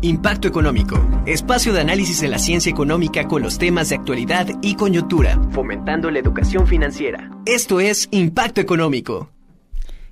Impacto Económico, espacio de análisis de la ciencia económica con los temas de actualidad y coyuntura, fomentando la educación financiera. Esto es Impacto Económico.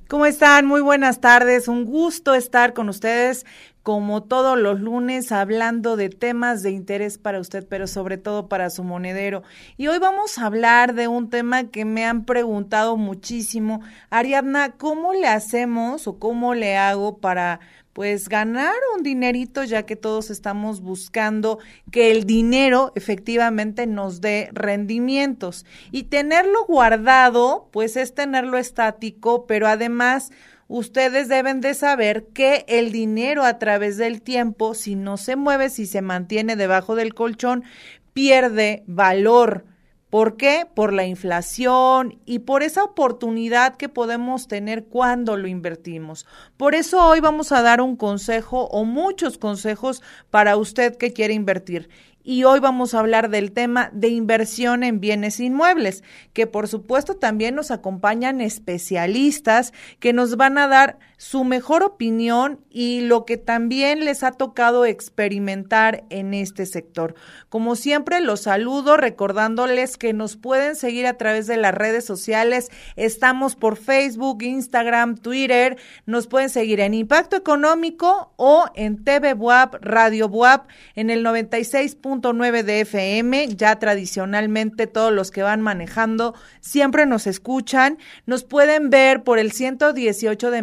¿Cómo están? Muy buenas tardes. Un gusto estar con ustedes como todos los lunes hablando de temas de interés para usted, pero sobre todo para su monedero. Y hoy vamos a hablar de un tema que me han preguntado muchísimo. Ariadna, ¿cómo le hacemos o cómo le hago para pues ganar un dinerito ya que todos estamos buscando que el dinero efectivamente nos dé rendimientos. Y tenerlo guardado pues es tenerlo estático pero además ustedes deben de saber que el dinero a través del tiempo si no se mueve si se mantiene debajo del colchón pierde valor ¿Por qué? Por la inflación y por esa oportunidad que podemos tener cuando lo invertimos. Por eso hoy vamos a dar un consejo o muchos consejos para usted que quiere invertir y hoy vamos a hablar del tema de inversión en bienes inmuebles, que por supuesto también nos acompañan especialistas que nos van a dar su mejor opinión y lo que también les ha tocado experimentar en este sector. Como siempre, los saludo recordándoles que nos pueden seguir a través de las redes sociales. Estamos por Facebook, Instagram, Twitter. Nos pueden seguir en Impacto Económico o en TV Buap, Radio Buap en el 96 nueve de FM, ya tradicionalmente todos los que van manejando siempre nos escuchan, nos pueden ver por el 118 de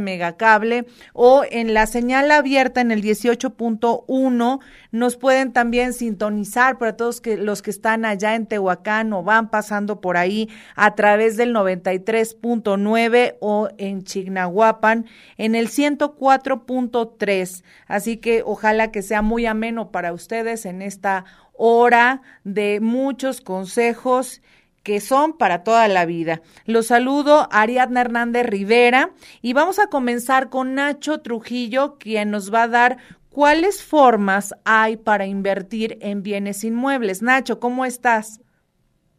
O en la señal abierta en el 18.1, nos pueden también sintonizar para todos que, los que están allá en Tehuacán o van pasando por ahí a través del 93.9 o en Chignahuapan en el 104.3. Así que ojalá que sea muy ameno para ustedes en esta hora de muchos consejos que son para toda la vida. Los saludo Ariadna Hernández Rivera y vamos a comenzar con Nacho Trujillo, quien nos va a dar cuáles formas hay para invertir en bienes inmuebles. Nacho, ¿cómo estás?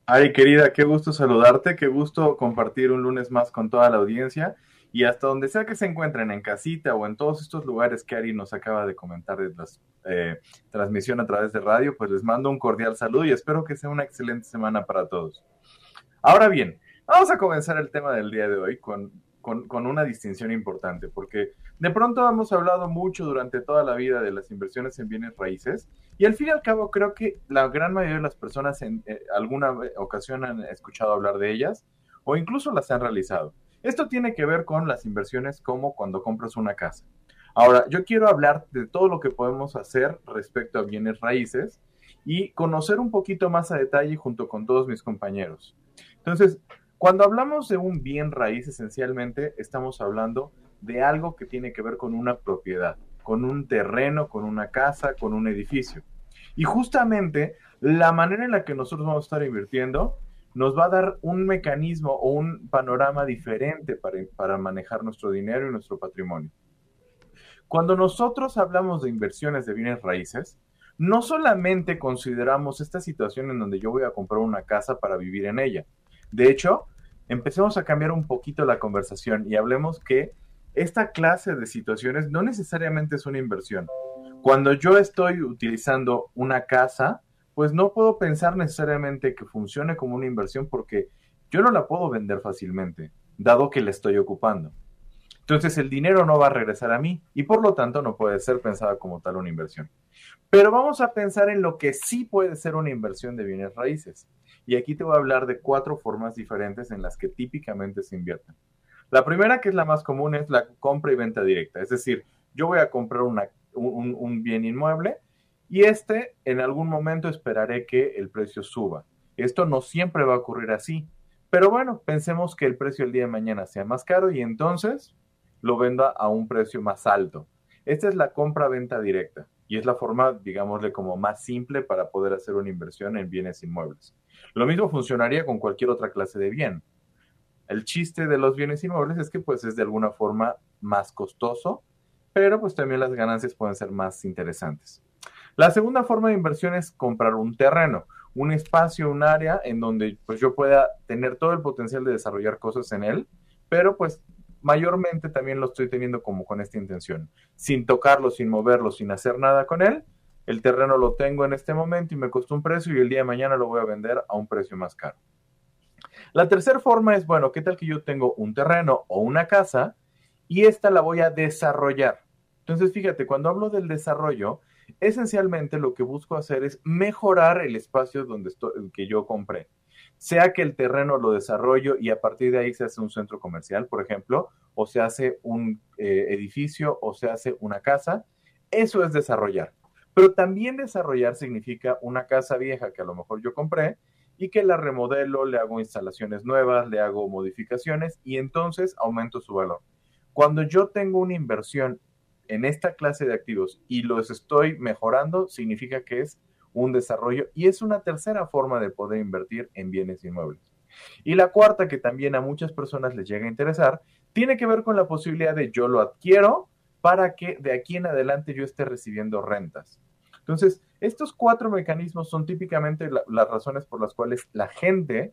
Ay, querida, qué gusto saludarte, qué gusto compartir un lunes más con toda la audiencia y hasta donde sea que se encuentren, en casita o en todos estos lugares que Ari nos acaba de comentar de la eh, transmisión a través de radio, pues les mando un cordial saludo y espero que sea una excelente semana para todos. Ahora bien, vamos a comenzar el tema del día de hoy con, con, una distinción importante, porque de pronto hemos hablado mucho durante toda la vida de las inversiones en bienes raíces y al fin y al cabo creo que la gran mayoría de las personas en eh, alguna ocasión han escuchado hablar de ellas o incluso las han realizado. Esto tiene que ver con las inversiones como cuando compras una casa. Ahora, yo quiero hablar de todo lo que podemos hacer respecto a bienes raíces y conocer un poquito más a detalle junto con todos mis compañeros. Entonces, cuando hablamos de un bien raíz, esencialmente estamos hablando de algo que tiene que ver con una propiedad, con un terreno, con una casa, con un edificio. Y justamente la manera en la que nosotros vamos a estar invirtiendo nos va a dar un mecanismo o un panorama diferente para, para manejar nuestro dinero y nuestro patrimonio. Cuando nosotros hablamos de inversiones de bienes raíces, no solamente consideramos esta situación en donde yo voy a comprar una casa para vivir en ella. De hecho, empecemos a cambiar un poquito la conversación y hablemos que esta clase de situaciones no necesariamente es una inversión. Cuando yo estoy utilizando una casa, pues no puedo pensar necesariamente que funcione como una inversión porque yo no la puedo vender fácilmente, dado que la estoy ocupando. Entonces el dinero no va a regresar a mí y por lo tanto no puede ser pensada como tal una inversión. Pero vamos a pensar en lo que sí puede ser una inversión de bienes raíces. Y aquí te voy a hablar de cuatro formas diferentes en las que típicamente se invierten. La primera, que es la más común, es la compra y venta directa. Es decir, yo voy a comprar un, un bien inmueble y este en algún momento esperaré que el precio suba. Esto no siempre va a ocurrir así, pero bueno, pensemos que el precio el día de mañana sea más caro y entonces lo venda a un precio más alto. Esta es la compra-venta directa y es la forma, digámosle, como más simple para poder hacer una inversión en bienes inmuebles. Lo mismo funcionaría con cualquier otra clase de bien. El chiste de los bienes inmuebles es que pues es de alguna forma más costoso, pero pues también las ganancias pueden ser más interesantes. La segunda forma de inversión es comprar un terreno, un espacio, un área en donde pues yo pueda tener todo el potencial de desarrollar cosas en él, pero pues mayormente también lo estoy teniendo como con esta intención, sin tocarlo, sin moverlo, sin hacer nada con él. El terreno lo tengo en este momento y me costó un precio y el día de mañana lo voy a vender a un precio más caro. La tercera forma es, bueno, ¿qué tal que yo tengo un terreno o una casa y esta la voy a desarrollar? Entonces, fíjate, cuando hablo del desarrollo, esencialmente lo que busco hacer es mejorar el espacio donde estoy, que yo compré. Sea que el terreno lo desarrollo y a partir de ahí se hace un centro comercial, por ejemplo, o se hace un eh, edificio o se hace una casa, eso es desarrollar. Pero también desarrollar significa una casa vieja que a lo mejor yo compré y que la remodelo, le hago instalaciones nuevas, le hago modificaciones y entonces aumento su valor. Cuando yo tengo una inversión en esta clase de activos y los estoy mejorando, significa que es un desarrollo y es una tercera forma de poder invertir en bienes inmuebles. Y la cuarta, que también a muchas personas les llega a interesar, tiene que ver con la posibilidad de yo lo adquiero para que de aquí en adelante yo esté recibiendo rentas. Entonces, estos cuatro mecanismos son típicamente las razones por las cuales la gente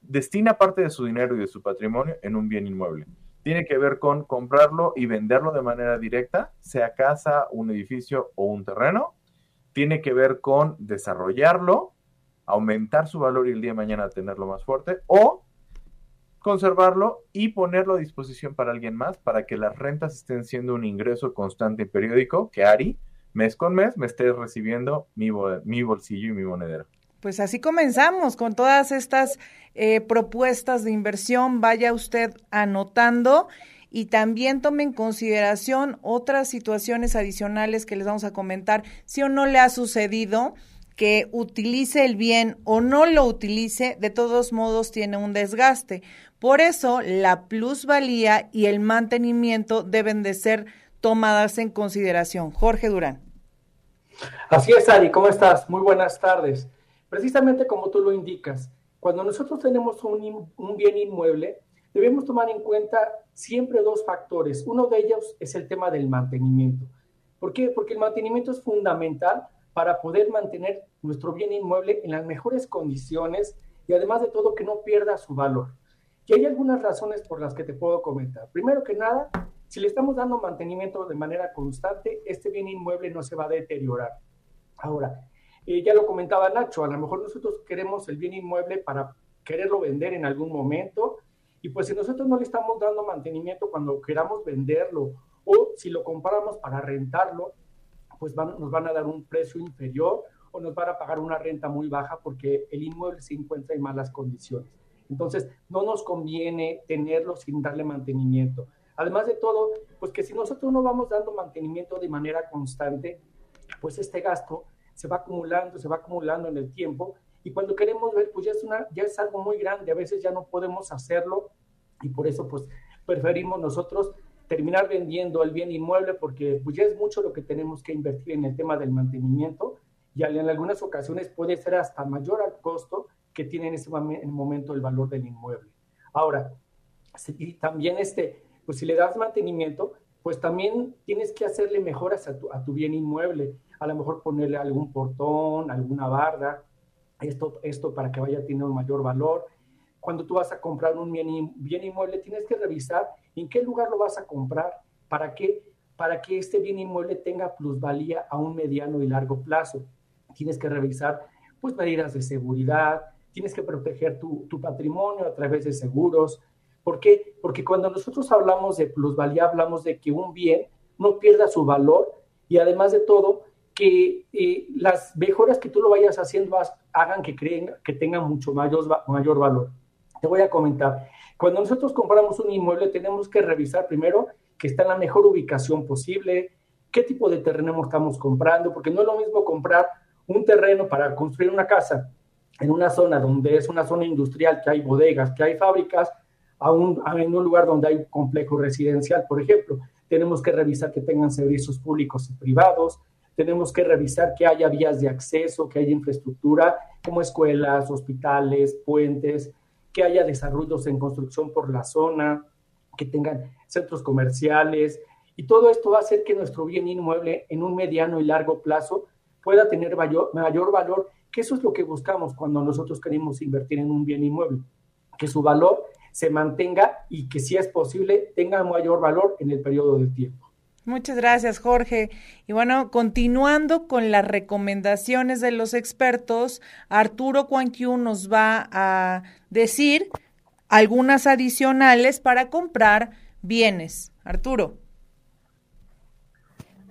destina parte de su dinero y de su patrimonio en un bien inmueble. Tiene que ver con comprarlo y venderlo de manera directa, sea casa, un edificio o un terreno. Tiene que ver con desarrollarlo, aumentar su valor y el día de mañana tenerlo más fuerte. O conservarlo y ponerlo a disposición para alguien más para que las rentas estén siendo un ingreso constante y periódico que Ari mes con mes me esté recibiendo mi, bolsillo y mi monedero. Pues así comenzamos con todas estas eh, propuestas de inversión. Vaya usted anotando y también tome en consideración otras situaciones adicionales que les vamos a comentar. Si o no le ha sucedido que utilice el bien o no lo utilice, de todos modos tiene un desgaste. Por eso la plusvalía y el mantenimiento deben de ser tomadas en consideración. Jorge Durán. Así es, Ari, ¿cómo estás? Muy buenas tardes. Precisamente como tú lo indicas, cuando nosotros tenemos un, un, bien inmueble, debemos tomar en cuenta siempre dos factores. Uno de ellos es el tema del mantenimiento. ¿Por qué? Porque el mantenimiento es fundamental para poder mantener nuestro bien inmueble en las mejores condiciones y además de todo que no pierda su valor. Y hay algunas razones por las que te puedo comentar. Primero que nada, si le estamos dando mantenimiento de manera constante, este bien inmueble no se va a deteriorar. Ahora, eh, ya lo comentaba Nacho, a lo mejor nosotros queremos el bien inmueble para quererlo vender en algún momento, y pues si nosotros no le estamos dando mantenimiento cuando queramos venderlo, o si lo compramos para rentarlo, pues nos van a dar un precio inferior o nos van a pagar una renta muy baja porque el inmueble se encuentra en malas condiciones. Entonces, no nos conviene tenerlo sin darle mantenimiento. Además de todo, pues que si nosotros no vamos dando mantenimiento de manera constante, pues este gasto se va acumulando, se va acumulando en el tiempo y cuando queremos ver, pues ya es, una, ya es algo muy grande, a veces ya no podemos hacerlo y por eso pues preferimos nosotros terminar vendiendo el bien inmueble porque pues ya es mucho lo que tenemos que invertir en el tema del mantenimiento y en algunas ocasiones puede ser hasta mayor al costo que tiene en ese momento el valor del inmueble. Ahora, y también este, pues si le das mantenimiento, pues también tienes que hacerle mejoras a tu, a tu bien inmueble. A lo mejor ponerle algún portón, alguna barda, esto, esto para que vaya teniendo mayor valor. Cuando tú vas a comprar un bien, bien inmueble, tienes que revisar en qué lugar lo vas a comprar, para que, para que este bien inmueble tenga plusvalía a un mediano y largo plazo. Tienes que revisar pues medidas de seguridad, tienes que proteger tu, tu patrimonio a través de seguros, ¿Por qué? Porque cuando nosotros hablamos de plusvalía, hablamos de que un bien no pierda su valor y además de todo, que eh, las mejoras que tú lo vayas haciendo hagan que, creen, que tengan mucho mayor, valor. Te voy a comentar, cuando nosotros compramos un inmueble tenemos que revisar primero que está en la mejor ubicación posible, qué tipo de terreno estamos comprando, porque no es lo mismo comprar un terreno para construir una casa en una zona donde es una zona industrial, que hay bodegas, que hay fábricas, a en un lugar donde hay un complejo residencial, por ejemplo. Tenemos que revisar que tengan servicios públicos y privados, tenemos que revisar que haya vías de acceso, que haya infraestructura como escuelas, hospitales, puentes, que haya desarrollos en construcción por la zona, que tengan centros comerciales. Y todo esto va a hacer que nuestro bien inmueble en un mediano y largo plazo pueda tener mayor, mayor valor, que eso es lo que buscamos cuando nosotros queremos invertir en un bien inmueble, que su valor se mantenga y que si es posible tenga mayor valor en el periodo de tiempo. Muchas gracias, Jorge. Y bueno, continuando con las recomendaciones de los expertos, Arturo Cuanquiu nos va a decir algunas adicionales para comprar bienes. Arturo.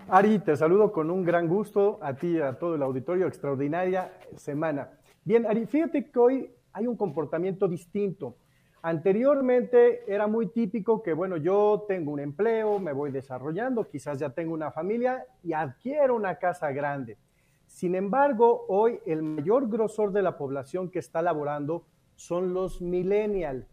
Ari, te saludo con un gran gusto a ti y a todo el auditorio. Extraordinaria semana. Bien, Ari, fíjate que hoy hay un comportamiento distinto. Anteriormente era muy típico que, bueno, yo tengo un empleo, me voy desarrollando, quizás ya tengo una familia y adquiero una casa grande. Sin embargo, hoy el mayor grosor de la población que está laborando son los millennials.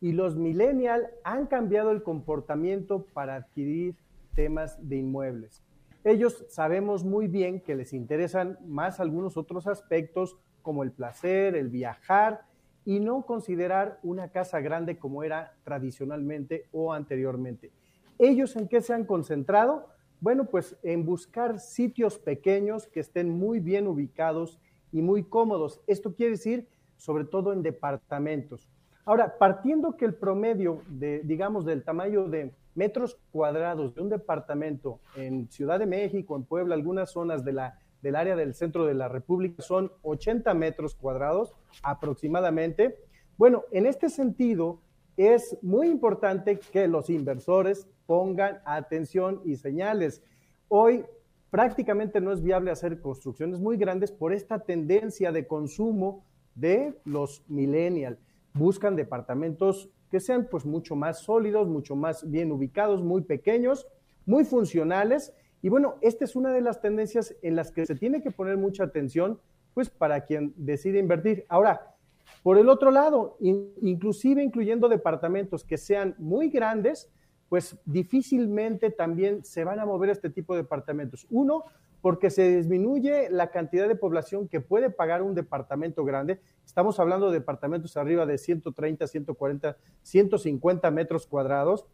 Y los millennials han cambiado el comportamiento para adquirir temas de inmuebles. Ellos sabemos muy bien que les interesan más algunos otros aspectos como el placer, el viajar, y no considerar una casa grande como era tradicionalmente o anteriormente. ¿Ellos en qué se han concentrado? Bueno, pues en buscar sitios pequeños que estén muy bien ubicados y muy cómodos. Esto quiere decir sobre todo en departamentos. Ahora, partiendo que el promedio de, digamos, del tamaño de metros cuadrados de un departamento en Ciudad de México, en Puebla, algunas zonas de la del área del centro de la República son 80 metros cuadrados aproximadamente. Bueno, en este sentido, es muy importante que los inversores pongan atención y señales. Hoy prácticamente no es viable hacer construcciones muy grandes por esta tendencia de consumo de los millennials. Buscan departamentos que sean pues mucho más sólidos, mucho más bien ubicados, muy pequeños, muy funcionales y bueno, esta es una de las tendencias en las que se tiene que poner mucha atención, pues para quien decide invertir. Ahora, por el otro lado, inclusive incluyendo departamentos que sean muy grandes, pues difícilmente también se van a mover este tipo de departamentos. Uno, porque se disminuye la cantidad de población que puede pagar un departamento grande. Estamos hablando de departamentos arriba de 130, 140, 150 metros cuadrados.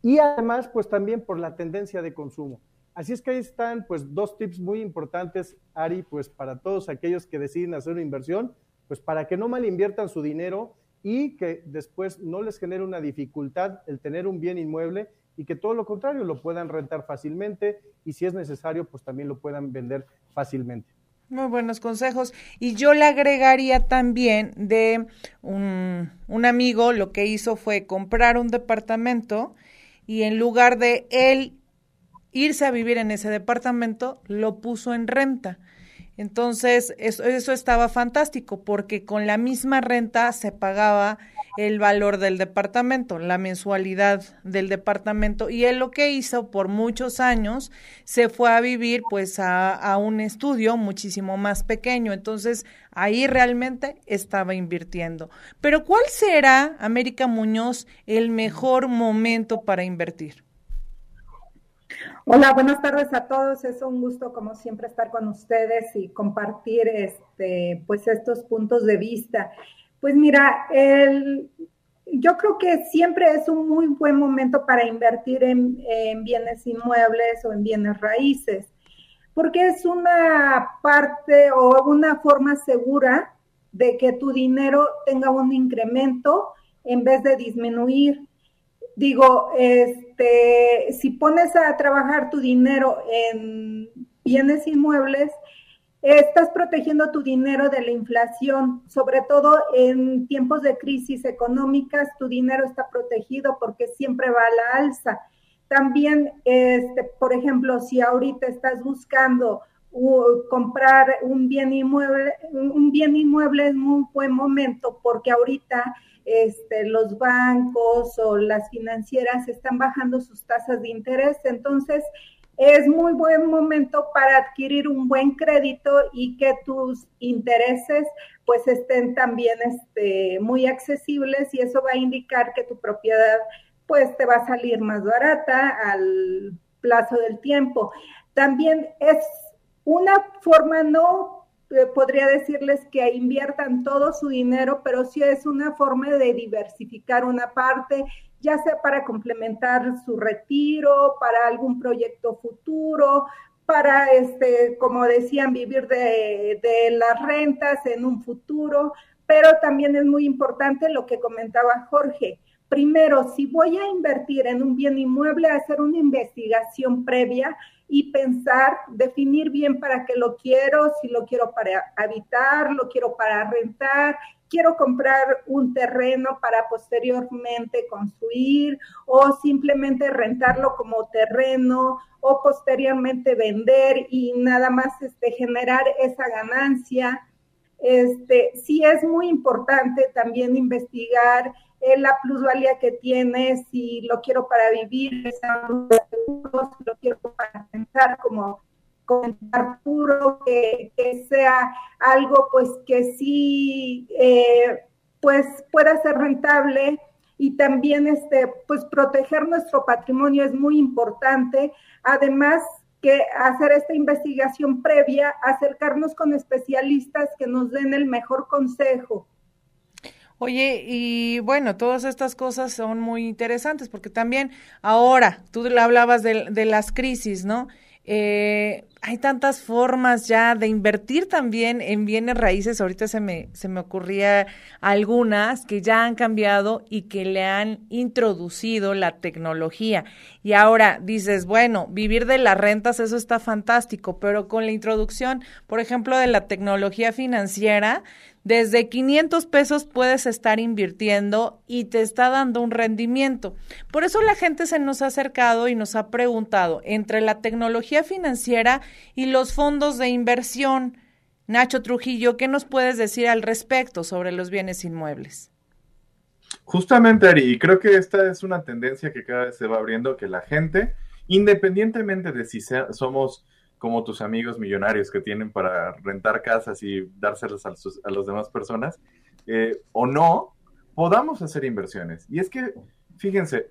Y además, pues también por la tendencia de consumo. Así es que ahí están pues dos tips muy importantes, Ari, pues para todos aquellos que deciden hacer una inversión, pues para que no mal inviertan su dinero y que después no les genere una dificultad el tener un bien inmueble y que todo lo contrario lo puedan rentar fácilmente y si es necesario pues también lo puedan vender fácilmente. Muy buenos consejos. Y yo le agregaría también de un, un amigo, lo que hizo fue comprar un departamento y en lugar de él irse a vivir en ese departamento, lo puso en renta. Entonces, eso, estaba fantástico porque con la misma renta se pagaba el valor del departamento, la mensualidad del departamento. Y él lo que hizo por muchos años se fue a vivir pues a, a un estudio muchísimo más pequeño. Entonces, ahí realmente estaba invirtiendo. Pero ¿cuál será, América Muñoz, el mejor momento para invertir? Hola, buenas tardes a todos. Es un gusto, como siempre, estar con ustedes y compartir este, pues estos puntos de vista. Pues mira, el, yo creo que siempre es un muy buen momento para invertir en, en bienes inmuebles o en bienes raíces, porque es una parte o una forma segura de que tu dinero tenga un incremento en vez de disminuir digo, este, si pones a trabajar tu dinero en bienes inmuebles, estás protegiendo tu dinero de la inflación, sobre todo en tiempos de crisis económicas, tu dinero está protegido porque siempre va a la alza. También, este, por ejemplo, si ahorita estás buscando comprar un bien inmueble, un bien inmueble es muy buen momento porque ahorita este, los bancos o las financieras están bajando sus tasas de interés, entonces es muy buen momento para adquirir un buen crédito y que tus intereses pues estén también este, muy accesibles y eso va a indicar que tu propiedad pues te va a salir más barata al plazo del tiempo. También es una forma no eh, podría decirles que inviertan todo su dinero, pero sí es una forma de diversificar una parte, ya sea para complementar su retiro, para algún proyecto futuro, para, este, como decían, vivir de, de las rentas en un futuro, pero también es muy importante lo que comentaba Jorge. Primero, si voy a invertir en un bien inmueble, hacer una investigación previa y pensar, definir bien para qué lo quiero, si lo quiero para habitar, lo quiero para rentar, quiero comprar un terreno para posteriormente construir o simplemente rentarlo como terreno o posteriormente vender y nada más este, generar esa ganancia. Este, sí es muy importante también investigar la plusvalía que tiene, si lo quiero para vivir, si lo quiero para pensar como comentar puro, que, sea algo pues que sí eh, pues pueda ser rentable y también este pues proteger nuestro patrimonio es muy importante. Además que hacer esta investigación previa, acercarnos con especialistas que nos den el mejor consejo. Oye, y bueno, todas estas cosas son muy interesantes porque también ahora, tú hablabas de, de las crisis, ¿no? Eh, hay tantas formas ya de invertir también en bienes raíces. Ahorita se me, se me ocurría algunas que ya han cambiado y que le han introducido la tecnología. Y ahora dices, bueno, vivir de las rentas, eso está fantástico, pero con la introducción, por ejemplo, de la tecnología financiera, desde 500 pesos puedes estar invirtiendo y te está dando un rendimiento. Por eso la gente se nos ha acercado y nos ha preguntado entre la tecnología financiera y los fondos de inversión. Nacho Trujillo, ¿qué nos puedes decir al respecto sobre los bienes inmuebles? Justamente, Ari, y creo que esta es una tendencia que cada vez se va abriendo, que la gente, independientemente de si somos como tus amigos millonarios que tienen para rentar casas y dárselas a, las demás personas, eh, o no, podamos hacer inversiones. Y es que, fíjense,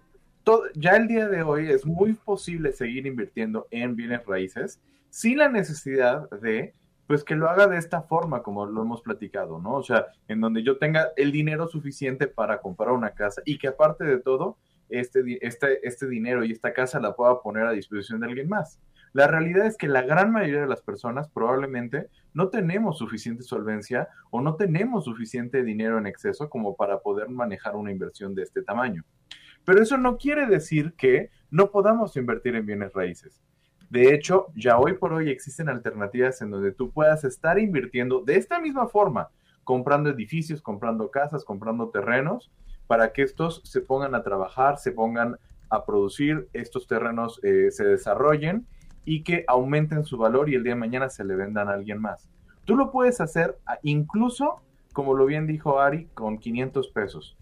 ya el día de hoy es muy posible seguir invirtiendo en bienes raíces sin la necesidad de, pues que lo haga de esta forma, como lo hemos platicado, ¿no? O sea, en donde yo tenga el dinero suficiente para comprar una casa y que aparte de todo, este, este, este dinero y esta casa la pueda poner a disposición de alguien más. La realidad es que la gran mayoría de las personas probablemente no tenemos suficiente solvencia o no tenemos suficiente dinero en exceso como para poder manejar una inversión de este tamaño. Pero eso no quiere decir que no podamos invertir en bienes raíces. De hecho, ya hoy por hoy existen alternativas en donde tú puedas estar invirtiendo de esta misma forma, comprando edificios, comprando casas, comprando terrenos, para que estos se pongan a trabajar, se pongan a producir, estos terrenos eh, se desarrollen y que aumenten su valor y el día de mañana se le vendan a alguien más. Tú lo puedes hacer incluso, como lo bien dijo Ari, con 500 pesos.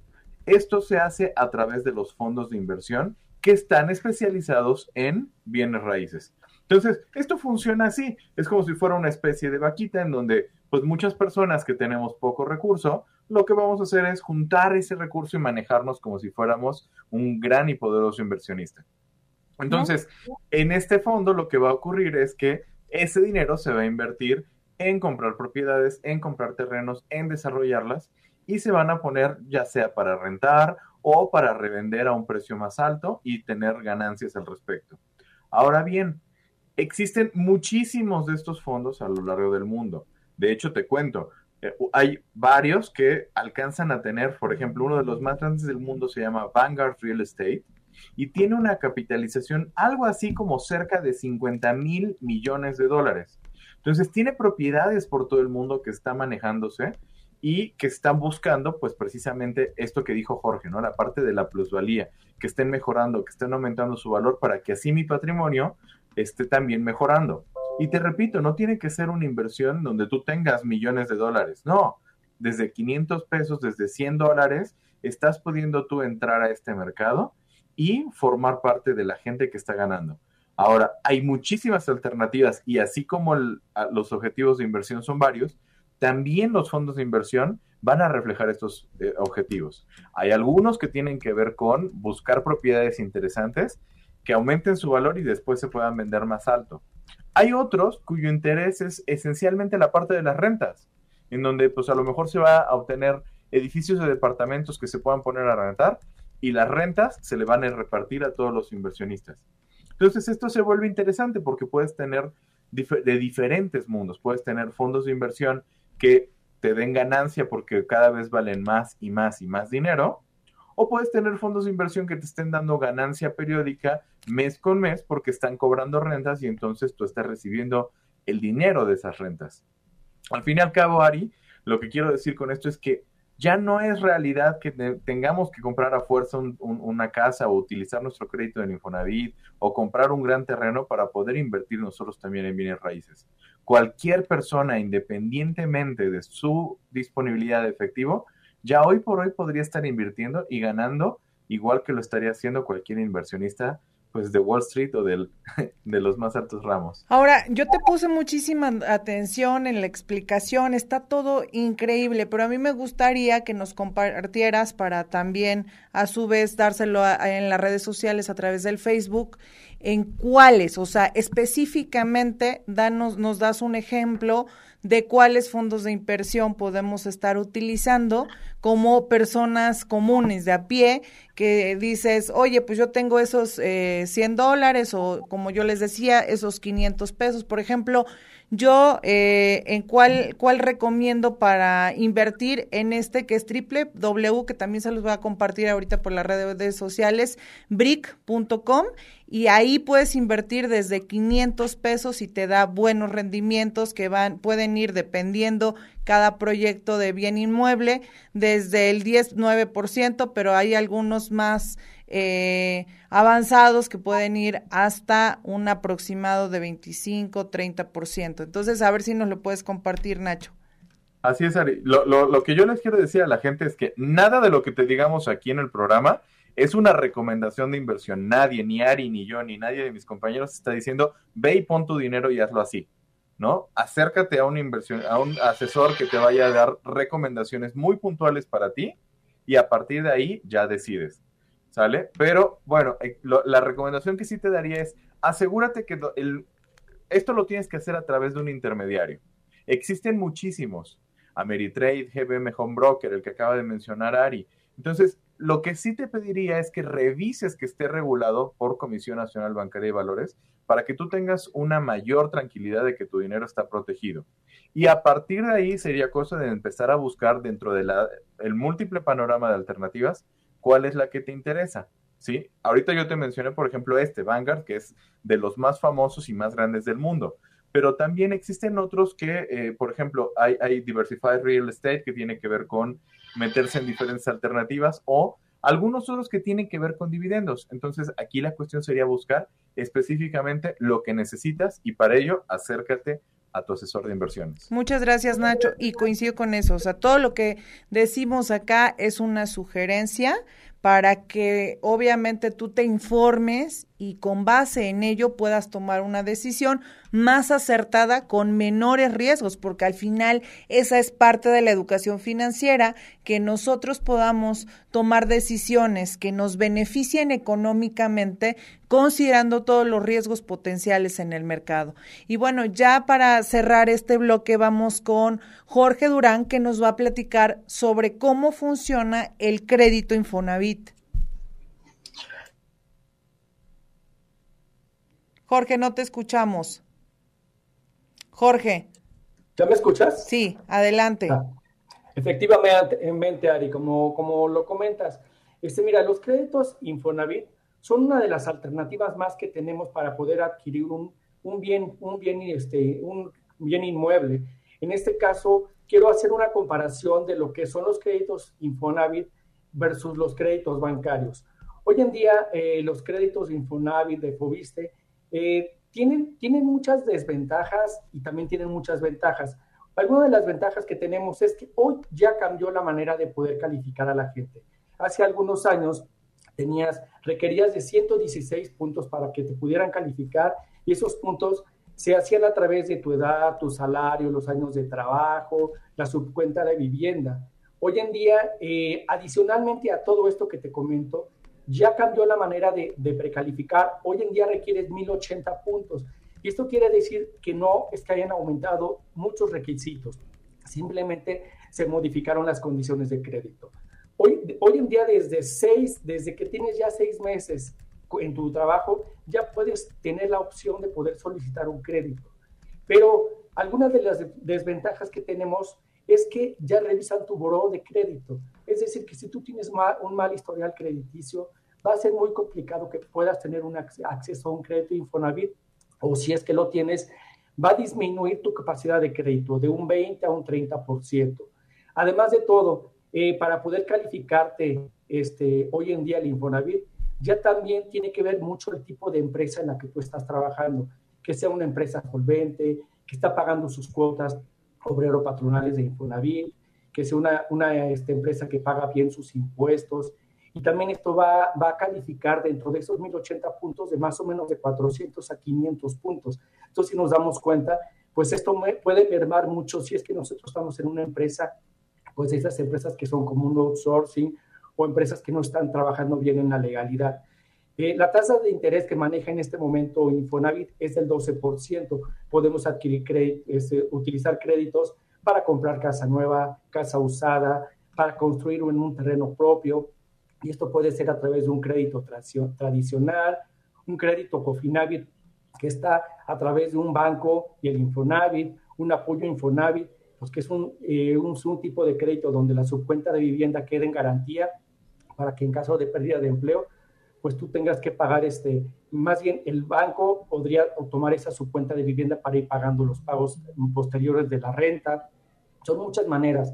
Esto se hace a través de los fondos de inversión que están especializados en bienes raíces. Entonces, esto funciona así. Es como si fuera una especie de vaquita en donde, pues muchas personas que tenemos poco recurso, lo que vamos a hacer es juntar ese recurso y manejarnos como si fuéramos un gran y poderoso inversionista. Entonces, en este fondo lo que va a ocurrir es que ese dinero se va a invertir en comprar propiedades, en comprar terrenos, en desarrollarlas y se van a poner ya sea para rentar o para revender a un precio más alto y tener ganancias al respecto. Ahora bien, existen muchísimos de estos fondos a lo largo del mundo. De hecho, te cuento, eh, hay varios que alcanzan a tener, por ejemplo, uno de los más grandes del mundo se llama Vanguard Real Estate y tiene una capitalización algo así como cerca de 50 mil millones de dólares. Entonces tiene propiedades por todo el mundo que está manejándose y que están buscando, pues precisamente esto que dijo Jorge, ¿no? La parte de la plusvalía, que estén mejorando, que estén aumentando su valor para que así mi patrimonio esté también mejorando. Y te repito, no tiene que ser una inversión donde tú tengas millones de dólares, no. Desde 500 pesos, desde 100 dólares, estás pudiendo tú entrar a este mercado y formar parte de la gente que está ganando. Ahora, hay muchísimas alternativas y así como los objetivos de inversión son varios, también los fondos de inversión van a reflejar estos eh, objetivos. Hay algunos que tienen que ver con buscar propiedades interesantes que aumenten su valor y después se puedan vender más alto. Hay otros cuyo interés es esencialmente la parte de las rentas, en donde pues a lo mejor se va a obtener edificios de departamentos que se puedan poner a rentar y las rentas se le van a repartir a todos los inversionistas. Entonces esto se vuelve interesante porque puedes tener de diferentes mundos, puedes tener fondos de inversión que te den ganancia porque cada vez valen más y más y más dinero, o puedes tener fondos de inversión que te estén dando ganancia periódica mes con mes porque están cobrando rentas y entonces tú estás recibiendo el dinero de esas rentas. Al fin y al cabo, Ari, lo que quiero decir con esto es que ya no es realidad que tengamos que comprar a fuerza una casa o utilizar nuestro crédito en Infonavit o comprar un gran terreno para poder invertir nosotros también en bienes raíces. Cualquier persona, independientemente de su disponibilidad de efectivo, ya hoy por hoy podría estar invirtiendo y ganando igual que lo estaría haciendo cualquier inversionista pues de Wall Street o del, de los más altos ramos. Ahora, yo te puse muchísima atención en la explicación, está todo increíble, pero a mí me gustaría que nos compartieras para también a su vez dárselo en las redes sociales a través del Facebook, en cuáles, o sea, específicamente danos, nos das un ejemplo de cuáles fondos de inversión podemos estar utilizando como personas comunes de a pie que dices, oye, pues yo tengo esos eh, 100 dólares o como yo les decía, esos 500 pesos, por ejemplo, yo, eh, ¿en cuál, cuál recomiendo para invertir en este que es triple W, que también se los voy a compartir ahorita por las redes sociales, brick.com, y ahí puedes invertir desde 500 pesos y te da buenos rendimientos que van, pueden ir dependiendo cada proyecto de bien inmueble, desde el 10, 9%, pero hay algunos más eh, avanzados que pueden ir hasta un aproximado de 25, 30%. Entonces, a ver si nos lo puedes compartir, Nacho. Así es, Ari. Lo, lo, lo que yo les quiero decir a la gente es que nada de lo que te digamos aquí en el programa es una recomendación de inversión. Nadie, ni Ari, ni yo, ni nadie de mis compañeros está diciendo, ve y pon tu dinero y hazlo así. ¿no? Acércate a una inversión, a un asesor que te vaya a dar recomendaciones muy puntuales para ti y a partir de ahí ya decides. ¿Sale? Pero bueno, eh, la recomendación que sí te daría es asegúrate que el, esto lo tienes que hacer a través de un intermediario. Existen muchísimos. Ameritrade, GBM Home Broker, el que acaba de mencionar Ari. Entonces, lo que sí te pediría es que revises que esté regulado por Comisión Nacional Bancaria y Valores para que tú tengas una mayor tranquilidad de que tu dinero está protegido. Y a partir de ahí sería cosa de empezar a buscar dentro del el múltiple panorama de alternativas cuál es la que te interesa. ¿sí? Ahorita yo te mencioné, por ejemplo, este, Vanguard, que es de los más famosos y más grandes del mundo. Pero también existen otros que, eh, por ejemplo, hay, hay Diversified Real Estate, que tiene que ver con meterse en diferentes alternativas, o algunos otros que tienen que ver con dividendos. Entonces, aquí la cuestión sería buscar específicamente lo que necesitas y para ello acércate tu asesor de inversiones. Muchas gracias, Nacho, y coincido con eso. O sea, todo lo que decimos acá es una sugerencia para que obviamente tú te informes y con base en ello puedas tomar una decisión más acertada con menores riesgos, porque al final esa es parte de la educación financiera, que nosotros podamos tomar decisiones que nos beneficien económicamente considerando todos los riesgos potenciales en el mercado. Y bueno, ya para cerrar este bloque vamos con Jorge Durán, que nos va a platicar sobre cómo funciona el crédito Infonavit. Jorge, no te escuchamos. Jorge. ¿Ya me escuchas? Sí, adelante. Ah, efectivamente, Ari, como, como lo comentas, este, mira, los créditos Infonavit son una de las alternativas más que tenemos para poder adquirir un, un bien, un bien, este, un bien inmueble. En este caso, quiero hacer una comparación de lo que son los créditos Infonavit versus los créditos bancarios. Hoy en día, eh, los créditos Infonavit de Fobiste eh, tienen, tienen muchas desventajas y también tienen muchas ventajas. Alguna de las ventajas que tenemos es que hoy ya cambió la manera de poder calificar a la gente. Hace algunos años tenías, requerías de 116 puntos para que te pudieran calificar y esos puntos se hacían a través de tu edad, tu salario, los años de trabajo, la subcuenta de vivienda. Hoy en día, eh, adicionalmente a todo esto que te comento, ya cambió la manera de, precalificar. Hoy en día requieres 1080 puntos. Y esto quiere decir que no es que hayan aumentado muchos requisitos, simplemente se modificaron las condiciones de crédito. Hoy, hoy en día, desde seis, desde que tienes ya seis meses en tu trabajo, ya puedes tener la opción de poder solicitar un crédito. Pero algunas de las desventajas que tenemos es que ya revisan tu buro de crédito. Es decir, que si tú tienes un mal historial crediticio, va a ser muy complicado que puedas tener un acceso a un crédito Infonavit o si es que lo tienes, va a disminuir tu capacidad de crédito de un 20 a un 30%. Además de todo, eh, para poder calificarte este, hoy en día el Infonavit, ya también tiene que ver mucho el tipo de empresa en la que tú estás trabajando, que sea una empresa solvente, que está pagando sus cuotas obrero patronales de Infonavit, que sea una, este, empresa que paga bien sus impuestos. Y también esto va, va a calificar dentro de esos 1080 puntos de más o menos de 400 a 500 puntos. Entonces, si nos damos cuenta, pues esto puede mermar mucho si es que nosotros estamos en una empresa, pues esas empresas que son como un outsourcing o empresas que no están trabajando bien en la legalidad. Eh, la tasa de interés que maneja en este momento Infonavit es del 12%. Podemos adquirir este, utilizar créditos para comprar casa nueva, casa usada, para construir en un terreno propio. Y esto puede ser a través de un crédito tradicional, un crédito Cofinavit que está a través de un banco y el Infonavit, un apoyo Infonavit, pues que es un, eh, un, un tipo de crédito donde la subcuenta de vivienda queda en garantía para que en caso de pérdida de empleo, pues tú tengas que pagar este, más bien el banco podría tomar esa su cuenta de vivienda para ir pagando los pagos posteriores de la renta. Son muchas maneras.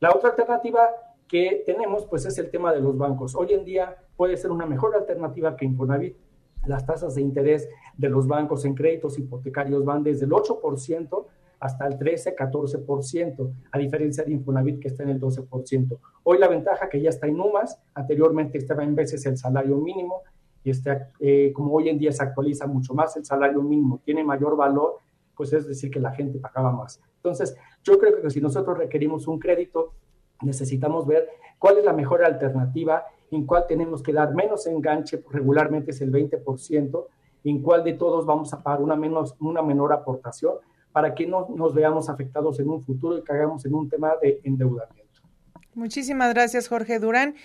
La otra alternativa que tenemos, pues es el tema de los bancos. Hoy en día puede ser una mejor alternativa que Infonavit. Las tasas de interés de los bancos en créditos hipotecarios van desde el 8% hasta el 13, 14%, a diferencia de Infonavit que está en el 12%. Hoy la ventaja que ya está en UMAS, anteriormente estaba en veces el salario mínimo, y este, eh, como hoy en día se actualiza mucho más el salario mínimo, tiene mayor valor, pues es decir que la gente pagaba más. Entonces, yo creo que si nosotros requerimos un crédito, necesitamos ver cuál es la mejor alternativa, en cuál tenemos que dar menos enganche, regularmente es el 20%, en cuál de todos vamos a pagar una, menos, una menor aportación, para que no nos veamos afectados en un futuro y caigamos en un tema de endeudamiento. Muchísimas gracias, Jorge Durán.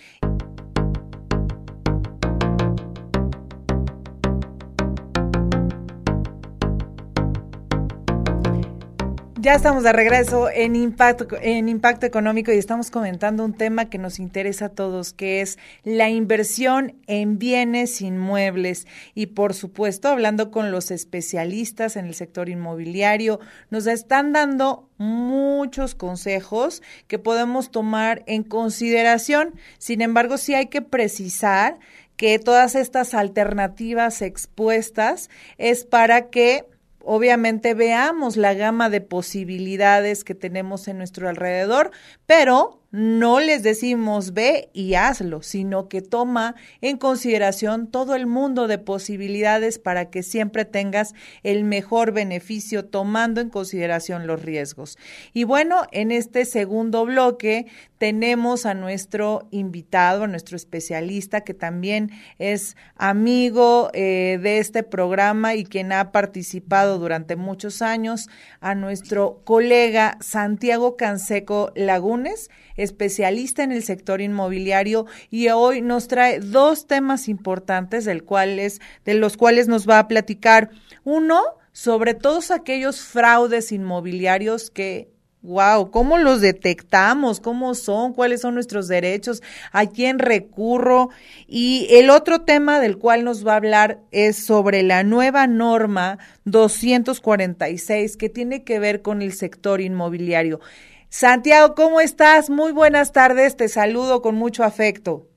Ya estamos de regreso en Impacto, en Impacto Económico y estamos comentando un tema que nos interesa a todos, que es la inversión en bienes inmuebles. Y por supuesto, hablando con los especialistas en el sector inmobiliario, nos están dando muchos consejos que podemos tomar en consideración. Sin embargo, sí hay que precisar que todas estas alternativas expuestas es para que obviamente veamos la gama de posibilidades que tenemos en nuestro alrededor, pero no les decimos ve y hazlo, sino que toma en consideración todo el mundo de posibilidades para que siempre tengas el mejor beneficio tomando en consideración los riesgos. Y bueno, en este segundo bloque tenemos a nuestro invitado, a nuestro especialista, que también es amigo eh, de este programa y quien ha participado durante muchos años, a nuestro colega Santiago Canseco Lagunes especialista en el sector inmobiliario y hoy nos trae dos temas importantes del cuales, de los cuales nos va a platicar. Uno, sobre todos aquellos fraudes inmobiliarios que Wow, ¿cómo los detectamos? ¿Cómo son? ¿Cuáles son nuestros derechos? ¿A quién recurro? Y el otro tema del cual nos va a hablar es sobre la nueva norma 246 que tiene que ver con el sector inmobiliario. Santiago, ¿cómo estás? Muy buenas tardes, te saludo con mucho afecto.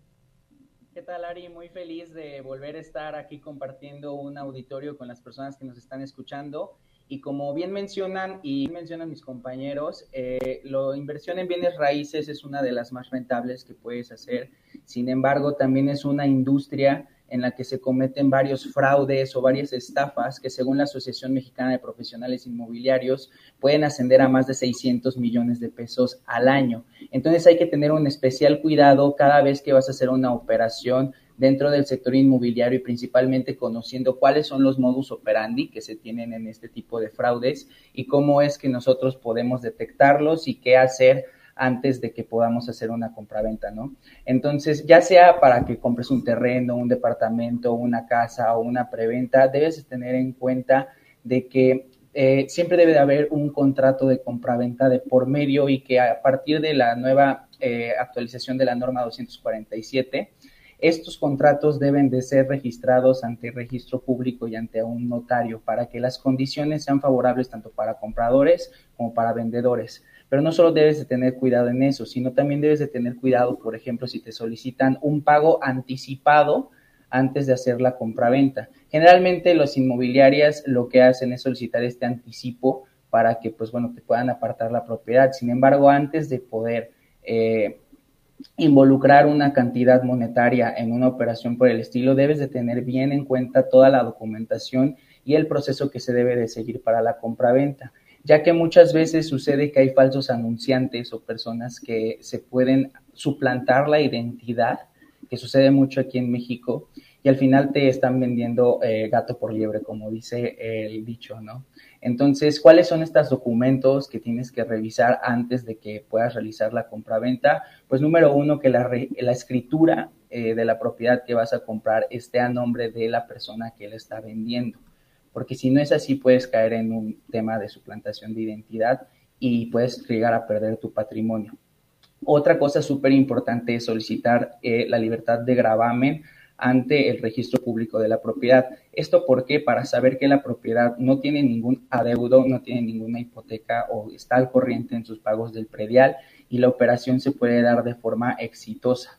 ¿Qué tal, Ari? Muy feliz de volver a estar aquí compartiendo un auditorio con las personas que nos están escuchando. Y como bien mencionan y mencionan mis compañeros, eh, la inversión en bienes raíces es una de las más rentables que puedes hacer. Sin embargo, también es una industria en la que se cometen varios fraudes o varias estafas que según la Asociación Mexicana de Profesionales Inmobiliarios pueden ascender a más de 600 millones de pesos al año. Entonces hay que tener un especial cuidado cada vez que vas a hacer una operación dentro del sector inmobiliario y principalmente conociendo cuáles son los modus operandi que se tienen en este tipo de fraudes y cómo es que nosotros podemos detectarlos y qué hacer antes de que podamos hacer una compraventa, ¿no? Entonces, ya sea para que compres un terreno, un departamento, una casa o una preventa, debes tener en cuenta de que eh, siempre debe de haber un contrato de compraventa de por medio y que a partir de la nueva eh, actualización de la norma 247, estos contratos deben de ser registrados ante el registro público y ante un notario para que las condiciones sean favorables tanto para compradores como para vendedores. Pero no solo debes de tener cuidado en eso, sino también debes de tener cuidado, por ejemplo, si te solicitan un pago anticipado antes de hacer la compraventa. Generalmente las inmobiliarias lo que hacen es solicitar este anticipo para que, pues bueno, te puedan apartar la propiedad. Sin embargo, antes de poder eh, involucrar una cantidad monetaria en una operación por el estilo, debes de tener bien en cuenta toda la documentación y el proceso que se debe de seguir para la compraventa, ya que muchas veces sucede que hay falsos anunciantes o personas que se pueden suplantar la identidad, que sucede mucho aquí en México, y al final te están vendiendo eh, gato por liebre, como dice el dicho, ¿no? Entonces, ¿cuáles son estos documentos que tienes que revisar antes de que puedas realizar la compraventa? Pues número uno, que la, la escritura eh, de la propiedad que vas a comprar esté a nombre de la persona que le está vendiendo, porque si no es así, puedes caer en un tema de suplantación de identidad y puedes llegar a perder tu patrimonio. Otra cosa súper importante es solicitar eh, la libertad de gravamen ante el registro público de la propiedad. ¿Esto porque Para saber que la propiedad no tiene ningún adeudo, no tiene ninguna hipoteca o está al corriente en sus pagos del predial y la operación se puede dar de forma exitosa.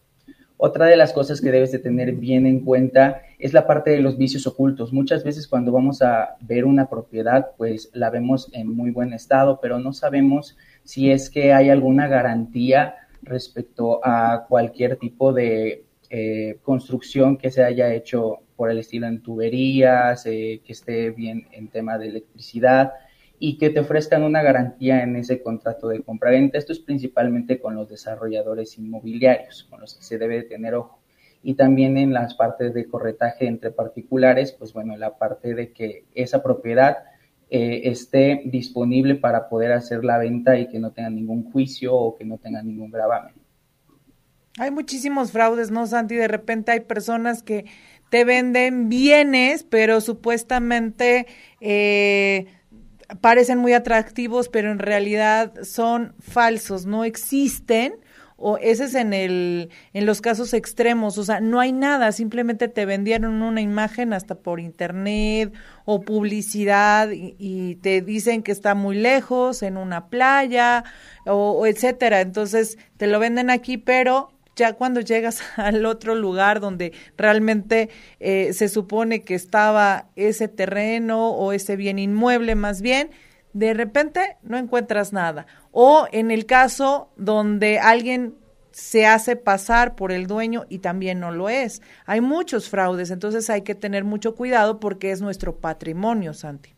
Otra de las cosas que debes de tener bien en cuenta es la parte de los vicios ocultos. Muchas veces cuando vamos a ver una propiedad, pues la vemos en muy buen estado, pero no sabemos si es que hay alguna garantía respecto a cualquier tipo de eh, construcción que se haya hecho por el estilo en tuberías, eh, que esté bien en tema de electricidad y que te ofrezcan una garantía en ese contrato de compra-venta. Esto es principalmente con los desarrolladores inmobiliarios, con los que se debe tener ojo. Y también en las partes de corretaje entre particulares, pues bueno, la parte de que esa propiedad eh, esté disponible para poder hacer la venta y que no tenga ningún juicio o que no tenga ningún gravamen. Hay muchísimos fraudes, ¿no, Santi? De repente hay personas que te venden bienes, pero supuestamente eh, parecen muy atractivos, pero en realidad son falsos, no existen. O ese es en el en los casos extremos, o sea, no hay nada, simplemente te vendieron una imagen hasta por internet o publicidad y, te dicen que está muy lejos en una playa o etcétera. Entonces, te lo venden aquí, pero ya cuando llegas al otro lugar donde realmente eh, se supone que estaba ese terreno o ese bien inmueble más bien, de repente no encuentras nada. O en el caso donde alguien se hace pasar por el dueño y también no lo es. Hay muchos fraudes, entonces hay que tener mucho cuidado porque es nuestro patrimonio, Santi.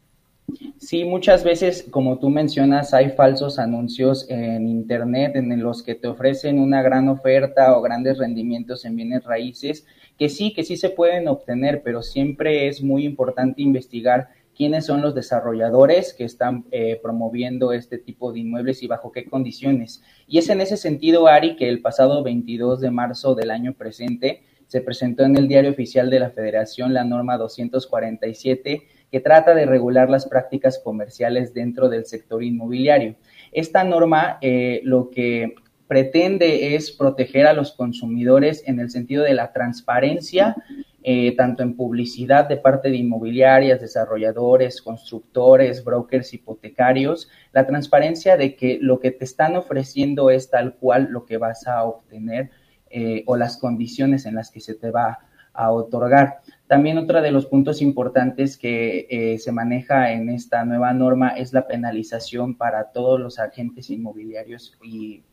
Sí, muchas veces, como tú mencionas, hay falsos anuncios en Internet en los que te ofrecen una gran oferta o grandes rendimientos en bienes raíces, que sí, que sí se pueden obtener, pero siempre es muy importante investigar quiénes son los desarrolladores que están eh, promoviendo este tipo de inmuebles y bajo qué condiciones. Y es en ese sentido, Ari, que el pasado 22 de marzo del año presente se presentó en el Diario Oficial de la Federación la norma 247 que trata de regular las prácticas comerciales dentro del sector inmobiliario. Esta norma eh, lo que pretende es proteger a los consumidores en el sentido de la transparencia, eh, tanto en publicidad de parte de inmobiliarias, desarrolladores, constructores, brokers hipotecarios, la transparencia de que lo que te están ofreciendo es tal cual lo que vas a obtener eh, o las condiciones en las que se te va a otorgar. También otro de los puntos importantes que eh, se maneja en esta nueva norma es la penalización para todos los agentes inmobiliarios y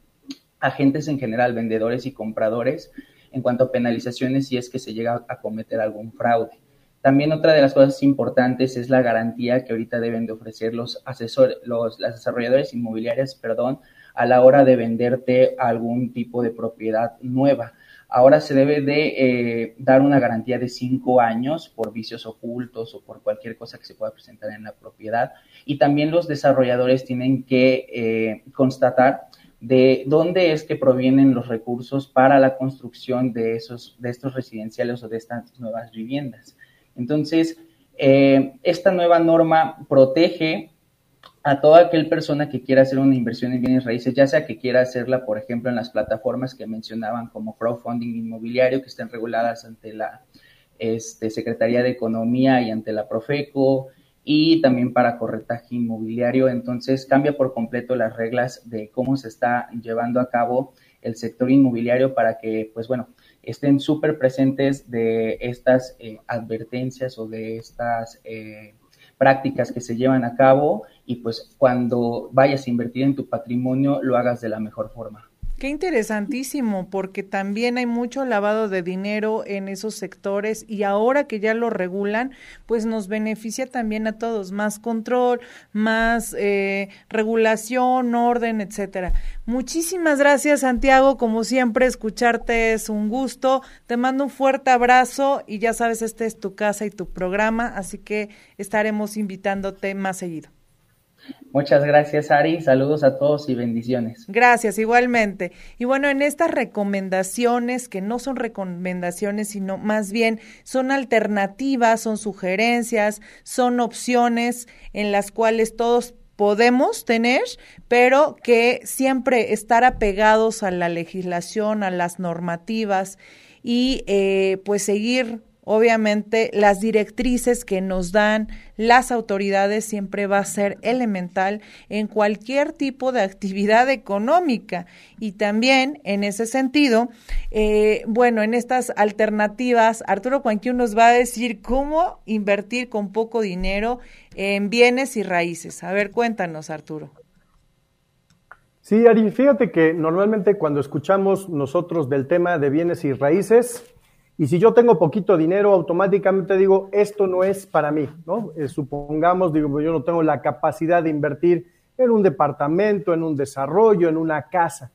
agentes en general, vendedores y compradores, en cuanto a penalizaciones si es que se llega a cometer algún fraude. También otra de las cosas importantes es la garantía que ahorita deben de ofrecer los asesores, los, las desarrolladores inmobiliarias, perdón, a la hora de venderte algún tipo de propiedad nueva. Ahora se debe de eh, dar una garantía de cinco años por vicios ocultos o por cualquier cosa que se pueda presentar en la propiedad. Y también los desarrolladores tienen que eh, constatar de dónde es que provienen los recursos para la construcción de, esos, de estos residenciales o de estas nuevas viviendas. Entonces, eh, esta nueva norma protege a toda aquel persona que quiera hacer una inversión en bienes raíces, ya sea que quiera hacerla, por ejemplo, en las plataformas que mencionaban como crowdfunding inmobiliario, que estén reguladas ante la este, Secretaría de Economía y ante la Profeco, y también para corretaje inmobiliario. Entonces cambia por completo las reglas de cómo se está llevando a cabo el sector inmobiliario para que, pues bueno, estén súper presentes de estas eh, advertencias o de estas eh, prácticas que se llevan a cabo y pues cuando vayas a invertir en tu patrimonio lo hagas de la mejor forma. Qué interesantísimo, porque también hay mucho lavado de dinero en esos sectores y ahora que ya lo regulan, pues nos beneficia también a todos, más control, más eh, regulación, orden, etcétera. Muchísimas gracias, Santiago. Como siempre, escucharte es un gusto. Te mando un fuerte abrazo y ya sabes, este es tu casa y tu programa, así que estaremos invitándote más seguido. Muchas gracias, Ari. Saludos a todos y bendiciones. Gracias, igualmente. Y bueno, en estas recomendaciones, que no son recomendaciones, sino más bien son alternativas, son sugerencias, son opciones en las cuales todos podemos tener, pero que siempre estar apegados a la legislación, a las normativas y eh, pues seguir Obviamente, las directrices que nos dan las autoridades siempre va a ser elemental en cualquier tipo de actividad económica. Y también, en ese sentido, eh, bueno, en estas alternativas, Arturo Cuanquiu nos va a decir cómo invertir con poco dinero en bienes y raíces. A ver, cuéntanos, Arturo. Sí, Ari, fíjate que normalmente cuando escuchamos nosotros del tema de bienes y raíces, y si yo tengo poquito dinero, automáticamente digo, esto no es para mí, ¿no? Eh, supongamos, digo, pues yo no tengo la capacidad de invertir en un departamento, en un desarrollo, en una casa.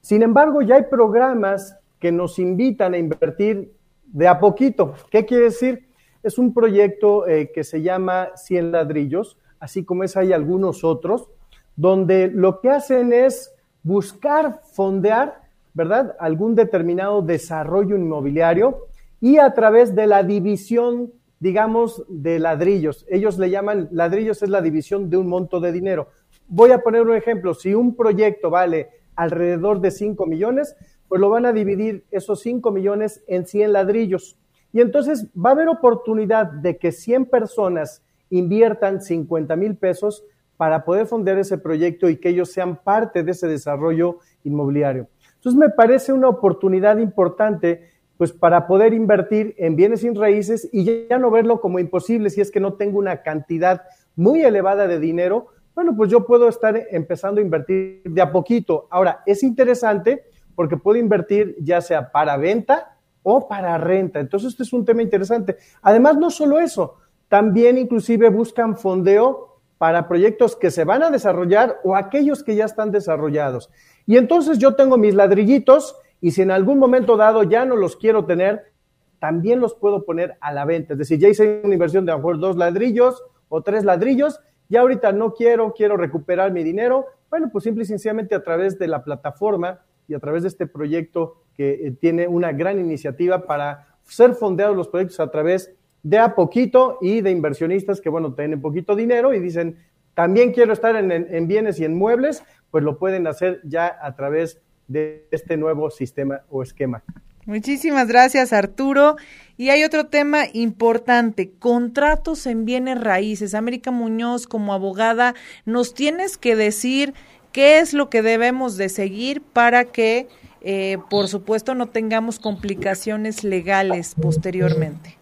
Sin embargo, ya hay programas que nos invitan a invertir de a poquito. ¿Qué quiere decir? Es un proyecto eh, que se llama 100 ladrillos, así como es hay algunos otros, donde lo que hacen es buscar fondear ¿verdad? Algún determinado desarrollo inmobiliario y a través de la división, digamos, de ladrillos. Ellos le llaman, ladrillos es la división de un monto de dinero. Voy a poner un ejemplo, si un proyecto vale alrededor de 5 millones, pues lo van a dividir esos 5 millones en 100 ladrillos. Y entonces va a haber oportunidad de que 100 personas inviertan 50 mil pesos para poder fundar ese proyecto y que ellos sean parte de ese desarrollo inmobiliario. Entonces me parece una oportunidad importante pues para poder invertir en bienes sin raíces y ya no verlo como imposible si es que no tengo una cantidad muy elevada de dinero, bueno, pues yo puedo estar empezando a invertir de a poquito. Ahora, es interesante porque puedo invertir ya sea para venta o para renta. Entonces, este es un tema interesante. Además, no solo eso, también inclusive buscan fondeo para proyectos que se van a desarrollar o aquellos que ya están desarrollados. Y entonces yo tengo mis ladrillitos y si en algún momento dado ya no los quiero tener, también los puedo poner a la venta. Es decir, ya hice una inversión de a lo mejor dos ladrillos o tres ladrillos, ya ahorita no quiero, quiero recuperar mi dinero. Bueno, pues simple y sencillamente a través de la plataforma y a través de este proyecto que eh, tiene una gran iniciativa para ser fondeados los proyectos a través de a poquito y de inversionistas que, bueno, tienen poquito dinero y dicen, también quiero estar en, en bienes y en muebles, pues lo pueden hacer ya a través de este nuevo sistema o esquema. Muchísimas gracias, Arturo. Y hay otro tema importante, contratos en bienes raíces. América Muñoz, como abogada, nos tienes que decir qué es lo que debemos de seguir para que, eh, por supuesto, no tengamos complicaciones legales posteriormente.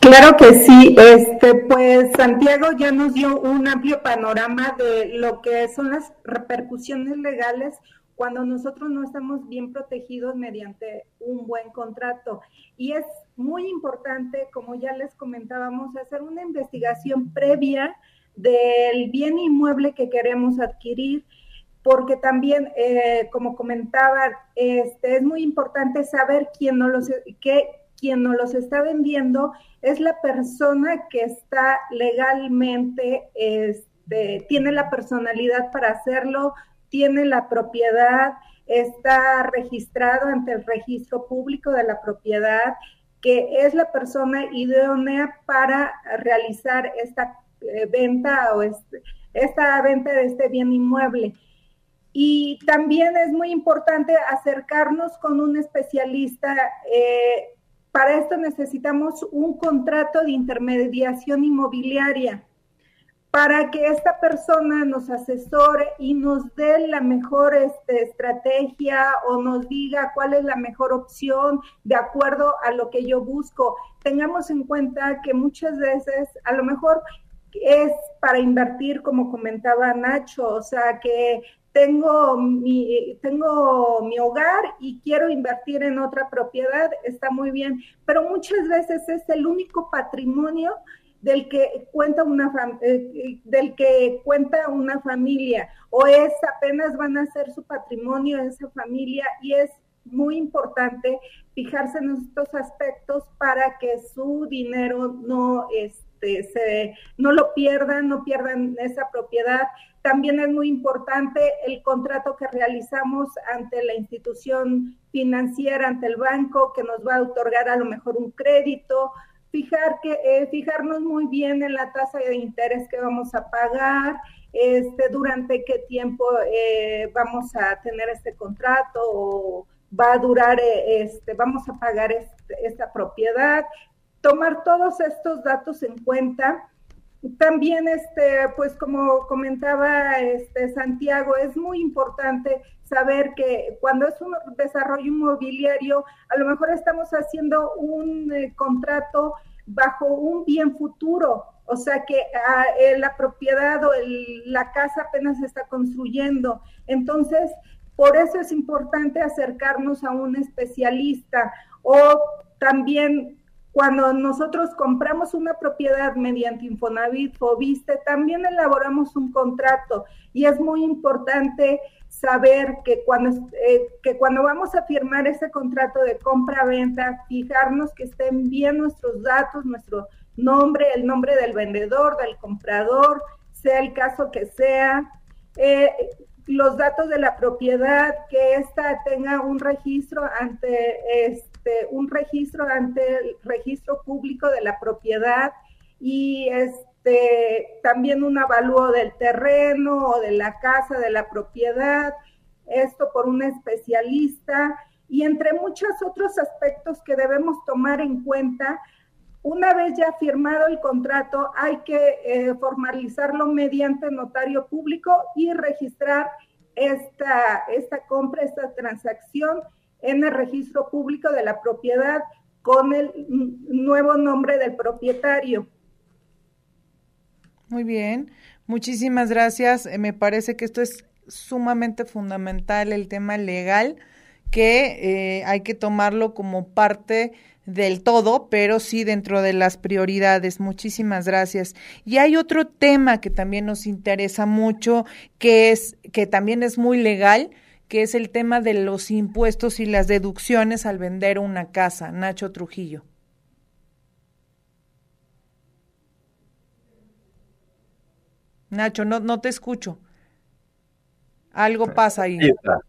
Claro que sí, este, pues Santiago ya nos dio un amplio panorama de lo que son las repercusiones legales cuando nosotros no estamos bien protegidos mediante un buen contrato. Y es muy importante, como ya les comentábamos, hacer una investigación previa del bien inmueble que queremos adquirir, porque también, eh, como comentaba, este, es muy importante saber quién no los, qué, quien nos los está vendiendo es la persona que está legalmente, este, tiene la personalidad para hacerlo, tiene la propiedad, está registrado ante el registro público de la propiedad, que es la persona idónea para realizar esta eh, venta o este, esta venta de este bien inmueble. Y también es muy importante acercarnos con un especialista. Eh, para esto necesitamos un contrato de intermediación inmobiliaria para que esta persona nos asesore y nos dé la mejor este, estrategia o nos diga cuál es la mejor opción de acuerdo a lo que yo busco. Tengamos en cuenta que muchas veces a lo mejor es para invertir, como comentaba Nacho, o sea, que tengo mi, tengo mi hogar y quiero invertir en otra propiedad, está muy bien, pero muchas veces es el único patrimonio del que cuenta una eh, del que cuenta una familia o es apenas van a ser su patrimonio esa familia y es muy importante fijarse en estos aspectos para que su dinero no este se no lo pierdan, no pierdan esa propiedad. También es muy importante el contrato que realizamos ante la institución financiera, ante el banco, que nos va a otorgar a lo mejor un crédito, fijar que, eh, fijarnos muy bien en la tasa de interés que vamos a pagar, este, durante qué tiempo eh, vamos a tener este contrato o va a durar, eh, este, vamos a pagar este, esta propiedad, tomar todos estos datos en cuenta. También, este, pues como comentaba este, Santiago, es muy importante saber que cuando es un desarrollo inmobiliario, a lo mejor estamos haciendo un eh, contrato bajo un bien futuro, o sea que ah, eh, la propiedad o la casa apenas se está construyendo. Entonces, por eso es importante acercarnos a un especialista o también cuando nosotros compramos una propiedad mediante Infonavit o Viste, también elaboramos un contrato. Y es muy importante saber que cuando, eh, que cuando vamos a firmar ese contrato de compra-venta, fijarnos que estén bien nuestros datos, nuestro nombre, el nombre del vendedor, del comprador, sea el caso que sea, eh, los datos de la propiedad, que ésta tenga un registro ante este, un registro ante el registro público de la propiedad y este también un avalúo del terreno o de la casa, de la propiedad, esto por un especialista y entre muchos otros aspectos que debemos tomar en cuenta. Una vez ya firmado el contrato, hay que eh, formalizarlo mediante notario público y registrar esta, esta compra, esta transacción en el registro público de la propiedad con el nuevo nombre del propietario. Muy bien, muchísimas gracias. Eh, me parece que esto es sumamente fundamental, el tema legal, que eh, hay que tomarlo como parte del todo, pero sí dentro de las prioridades. Muchísimas gracias. Y hay otro tema que también nos interesa mucho, que es que también es muy legal, que es el tema de los impuestos y las deducciones al vender una casa. Nacho Trujillo. Nacho, no, no te escucho. Algo pasa ahí.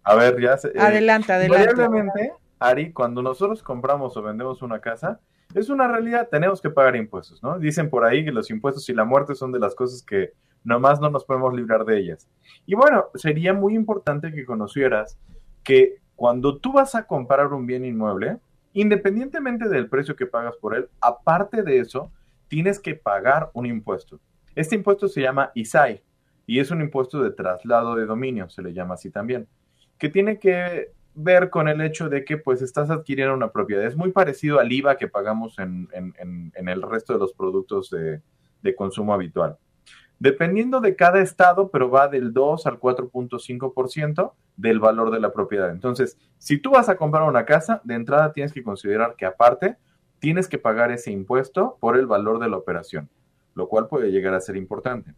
A ver, ya. Se, eh, adelante, adelante. Ari, cuando nosotros compramos o vendemos una casa, es una realidad, tenemos que pagar impuestos, ¿no? Dicen por ahí que los impuestos y la muerte son de las cosas que nomás no nos podemos librar de ellas. Y bueno, sería muy importante que conocieras que cuando tú vas a comprar un bien inmueble, independientemente del precio que pagas por él, aparte de eso, tienes que pagar un impuesto. Este impuesto se llama ISAI y es un impuesto de traslado de dominio, se le llama así también, que tiene que ver con el hecho de que pues estás adquiriendo una propiedad. Es muy parecido al IVA que pagamos en, el resto de los productos de, de consumo habitual. Dependiendo de cada estado, pero va del 2 al 4.5% del valor de la propiedad. Entonces, si tú vas a comprar una casa, de entrada tienes que considerar que aparte tienes que pagar ese impuesto por el valor de la operación, lo cual puede llegar a ser importante.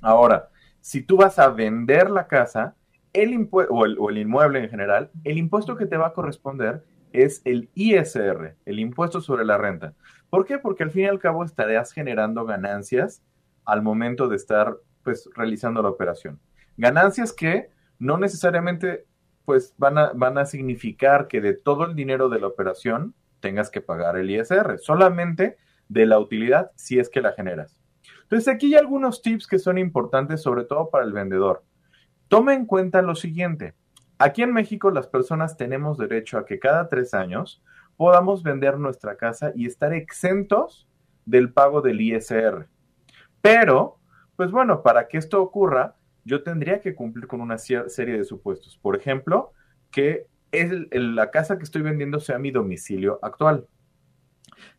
Ahora, si tú vas a vender la casa, el o, el, o el inmueble en general, el impuesto que te va a corresponder es el ISR, el impuesto sobre la renta. ¿Por qué? Porque al fin y al cabo estarías generando ganancias al momento de estar pues realizando la operación. Ganancias que no necesariamente pues van a, van a significar que de todo el dinero de la operación tengas que pagar el ISR, solamente de la utilidad si es que la generas. Entonces aquí hay algunos tips que son importantes, sobre todo para el vendedor. Tome en cuenta lo siguiente. Aquí en México las personas tenemos derecho a que cada tres años podamos vender nuestra casa y estar exentos del pago del ISR. Pero, pues bueno, para que esto ocurra, yo tendría que cumplir con una serie de supuestos. Por ejemplo, que la casa que estoy vendiendo sea mi domicilio actual.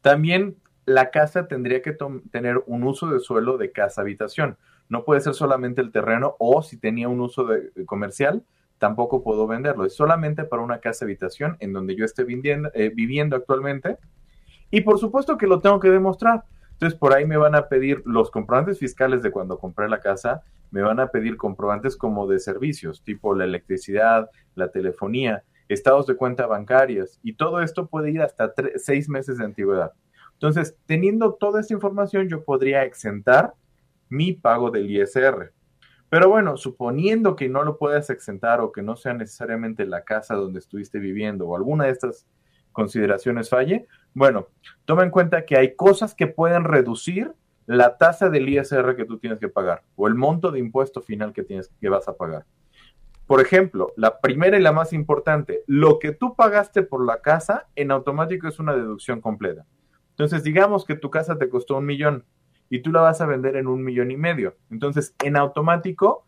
También la casa tendría que tener un uso de suelo de casa-habitación. No puede ser solamente el terreno o si tenía un uso de, comercial, tampoco puedo venderlo. Es solamente para una casa-habitación en donde yo esté eh, viviendo actualmente. Y por supuesto que lo tengo que demostrar. Entonces, por ahí me van a pedir los comprobantes fiscales de cuando compré la casa, me van a pedir comprobantes como de servicios, tipo la electricidad, la telefonía, estados de cuenta bancarias, y todo esto puede ir hasta seis meses de antigüedad. Entonces, teniendo toda esta información, yo podría exentar mi pago del ISR. Pero bueno, suponiendo que no lo puedas exentar o que no sea necesariamente la casa donde estuviste viviendo o alguna de estas consideraciones falle, bueno, toma en cuenta que hay cosas que pueden reducir la tasa del ISR que tú tienes que pagar o el monto de impuesto final que tienes que vas a pagar. Por ejemplo, la primera y la más importante, lo que tú pagaste por la casa en automático es una deducción completa. Entonces, digamos que tu casa te costó un millón y tú la vas a vender en un millón y medio. Entonces, en automático,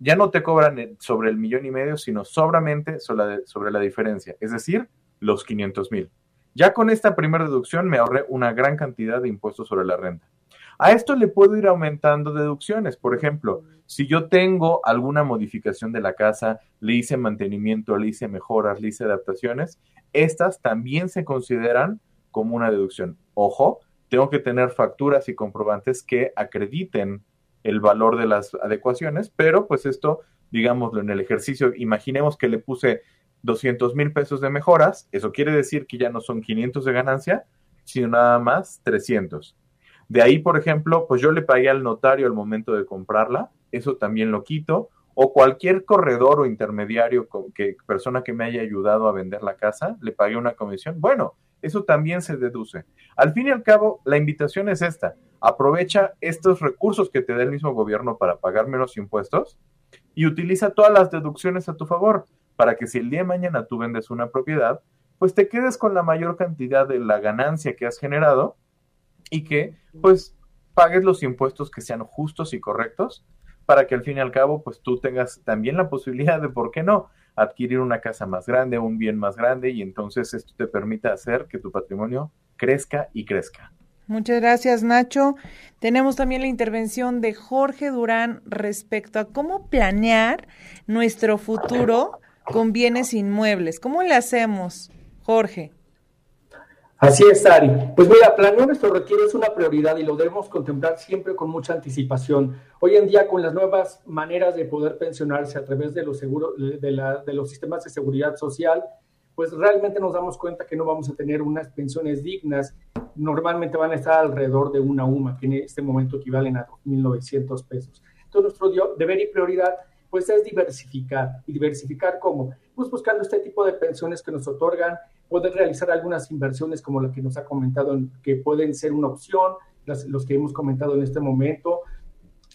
ya no te cobran sobre el millón y medio, sino sobramente sobre la diferencia, es decir, los 500 mil. Ya con esta primera deducción me ahorré una gran cantidad de impuestos sobre la renta. A esto le puedo ir aumentando deducciones. Por ejemplo, si yo tengo alguna modificación de la casa, le hice mantenimiento, le hice mejoras, le hice adaptaciones, estas también se consideran como una deducción. Ojo, tengo que tener facturas y comprobantes que acrediten el valor de las adecuaciones, pero pues esto, digámoslo en el ejercicio, imaginemos que le puse 200 mil pesos de mejoras, eso quiere decir que ya no son 500 de ganancia, sino nada más 300. De ahí, por ejemplo, pues yo le pagué al notario al momento de comprarla, eso también lo quito, o cualquier corredor o intermediario, que, persona que me haya ayudado a vender la casa, le pagué una comisión, bueno, eso también se deduce. Al fin y al cabo, la invitación es esta, aprovecha estos recursos que te da el mismo gobierno para pagar menos impuestos y utiliza todas las deducciones a tu favor para que si el día de mañana tú vendes una propiedad, pues te quedes con la mayor cantidad de la ganancia que has generado y que pues pagues los impuestos que sean justos y correctos para que al fin y al cabo pues tú tengas también la posibilidad de, ¿por qué no?, adquirir una casa más grande, un bien más grande y entonces esto te permita hacer que tu patrimonio crezca y crezca. Muchas gracias, Nacho. Tenemos también la intervención de Jorge Durán respecto a cómo planear nuestro futuro con bienes inmuebles. ¿Cómo le hacemos, Jorge? Así es, Ari. Pues mira, planear nuestro retiro es una prioridad y lo debemos contemplar siempre con mucha anticipación. Hoy en día, con las nuevas maneras de poder pensionarse a través de los, seguros, de, los sistemas de seguridad social, pues realmente nos damos cuenta que no vamos a tener unas pensiones dignas. Normalmente van a estar alrededor de una UMA, que en este momento equivalen a 2.900 pesos. Entonces, nuestro deber y prioridad pues es diversificar. ¿Y diversificar cómo? Pues buscando este tipo de pensiones que nos otorgan, poder realizar algunas inversiones como la que nos ha comentado, que pueden ser una opción, los que hemos comentado en este momento,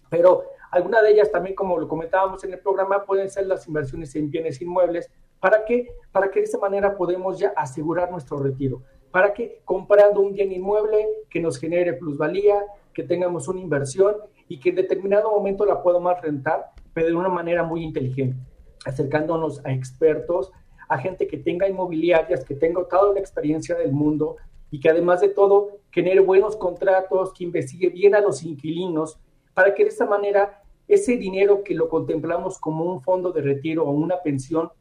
pero alguna de ellas también, como lo comentábamos en el programa, pueden ser las inversiones en bienes inmuebles. ¿Para qué? Para que de esa manera podemos ya asegurar nuestro retiro. ¿Para que Comprando un bien inmueble que nos genere plusvalía, que tengamos una inversión y que en determinado momento la podamos rentar pero de una manera muy inteligente, acercándonos a expertos, a gente que tenga inmobiliarias, que tenga toda la experiencia del mundo y que además de todo genere buenos contratos, que investigue bien a los inquilinos, para que de esta manera ese dinero que lo contemplamos como un fondo de retiro o una pensión,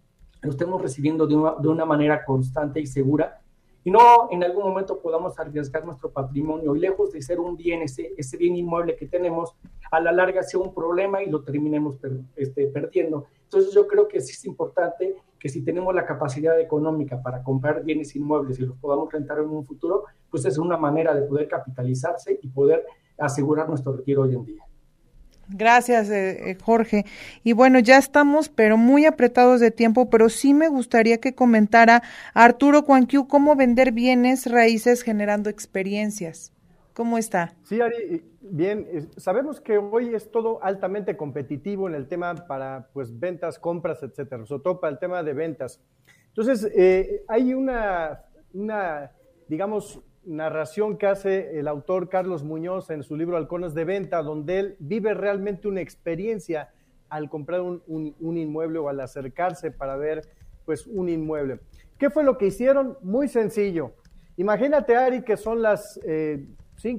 lo estemos recibiendo de una, de una manera constante y segura y no en algún momento podamos arriesgar nuestro patrimonio y lejos de ser un bien, ese, ese bien inmueble que tenemos, a la larga sea un problema y lo terminemos este, perdiendo. Entonces yo creo que sí es importante que si tenemos la capacidad económica para comprar bienes inmuebles y los podamos rentar en un futuro, pues es una manera de poder capitalizarse y poder asegurar nuestro retiro hoy en día. Gracias, eh, eh, Jorge. Y bueno, ya estamos, pero muy apretados de tiempo, pero sí me gustaría que comentara Arturo Cuanquiu cómo vender bienes raíces generando experiencias. ¿Cómo está? Sí, Ari, bien, sabemos que hoy es todo altamente competitivo en el tema para pues ventas, compras, etcétera, sobre todo para el tema de ventas. Entonces, eh, hay una, una, digamos, narración que hace el autor Carlos Muñoz en su libro Halcones de Venta, donde él vive realmente una experiencia al comprar un, inmueble o al acercarse para ver pues un inmueble. ¿Qué fue lo que hicieron? Muy sencillo. Imagínate, Ari, que son las 5 eh,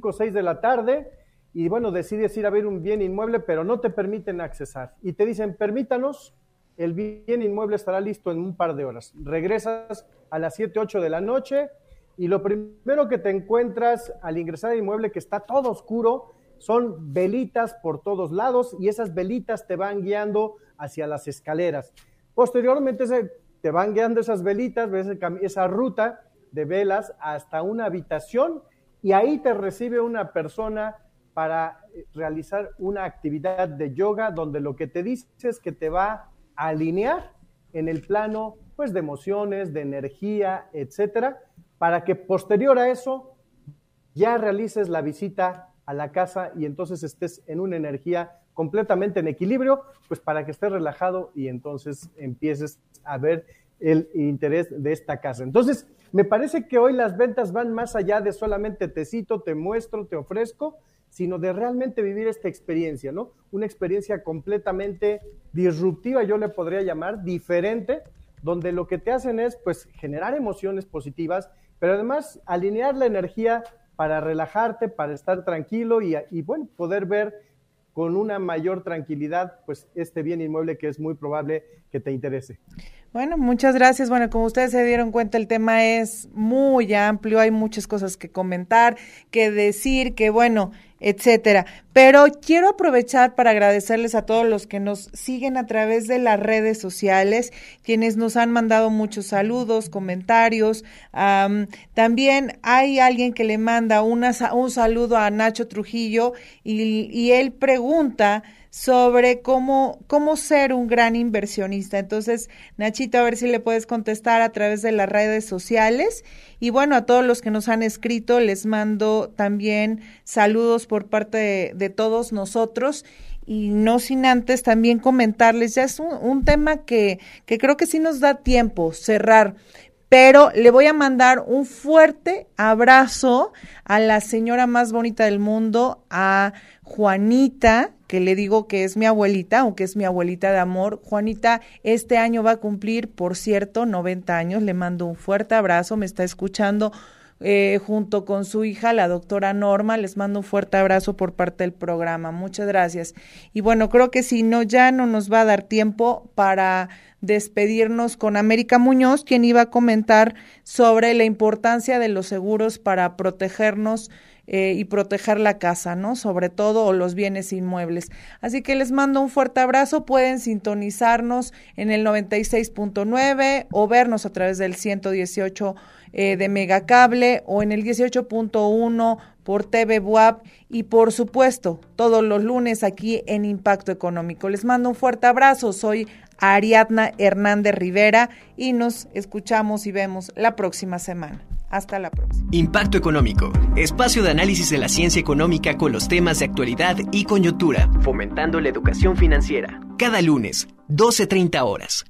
o 6 de la tarde y bueno, decides ir a ver un bien inmueble, pero no te permiten accesar. Y te dicen, permítanos, el bien inmueble estará listo en un par de horas. Regresas a las 7, 8 de la noche y lo primero que te encuentras al ingresar al inmueble que está todo oscuro son velitas por todos lados y esas velitas te van guiando hacia las escaleras. Posteriormente te van guiando esas velitas, ves esa ruta de velas hasta una habitación y ahí te recibe una persona para realizar una actividad de yoga donde lo que te dice es que te va a alinear en el plano pues de emociones, de energía, etcétera, para que posterior a eso ya realices la visita a la casa y entonces estés en una energía completamente en equilibrio, pues para que estés relajado y entonces empieces a ver el interés de esta casa. Entonces, me parece que hoy las ventas van más allá de solamente te cito, te muestro, te ofrezco, sino de realmente vivir esta experiencia, ¿no? Una experiencia completamente disruptiva, yo le podría llamar, diferente, donde lo que te hacen es, pues, generar emociones positivas, pero además alinear la energía para relajarte, para estar tranquilo y, bueno, poder ver con una mayor tranquilidad, pues, este bien inmueble que es muy probable que te interese. Bueno, muchas gracias. Bueno, como ustedes se dieron cuenta, el tema es muy amplio, hay muchas cosas que comentar, que decir, que bueno, etcétera. Pero quiero aprovechar para agradecerles a todos los que nos siguen a través de las redes sociales, quienes nos han mandado muchos saludos, comentarios. también hay alguien que le manda una, un saludo a Nacho Trujillo y, y él pregunta sobre cómo, cómo ser un gran inversionista. Entonces, Nachito, a ver si le puedes contestar a través de las redes sociales. Y bueno, a todos los que nos han escrito, les mando también saludos por parte de, todos nosotros. Y no sin antes también comentarles, ya es un, un tema que, que creo que sí nos da tiempo cerrar pero le voy a mandar un fuerte abrazo a la señora más bonita del mundo, a Juanita, que le digo que es mi abuelita, aunque es mi abuelita de amor. Juanita, este año va a cumplir, por cierto, 90 años. Le mando un fuerte abrazo, me está escuchando eh, junto con su hija, la doctora Norma. Les mando un fuerte abrazo por parte del programa. Muchas gracias. Y bueno, creo que si no, ya no nos va a dar tiempo para despedirnos con América Muñoz, quien iba a comentar sobre la importancia de los seguros para protegernos eh, y proteger la casa, ¿no? Sobre todo o los bienes inmuebles. Así que les mando un fuerte abrazo. Pueden sintonizarnos en el 96.9 o vernos a través del 118 eh, de Megacable o en el 18.1 por TV Buap y por supuesto todos los lunes aquí en Impacto Económico. Les mando un fuerte abrazo. Soy Ariadna Hernández Rivera y nos escuchamos y vemos la próxima semana. Hasta la próxima. Impacto Económico, espacio de análisis de la ciencia económica con los temas de actualidad y coyuntura, fomentando la educación financiera. Cada lunes, 12.30 horas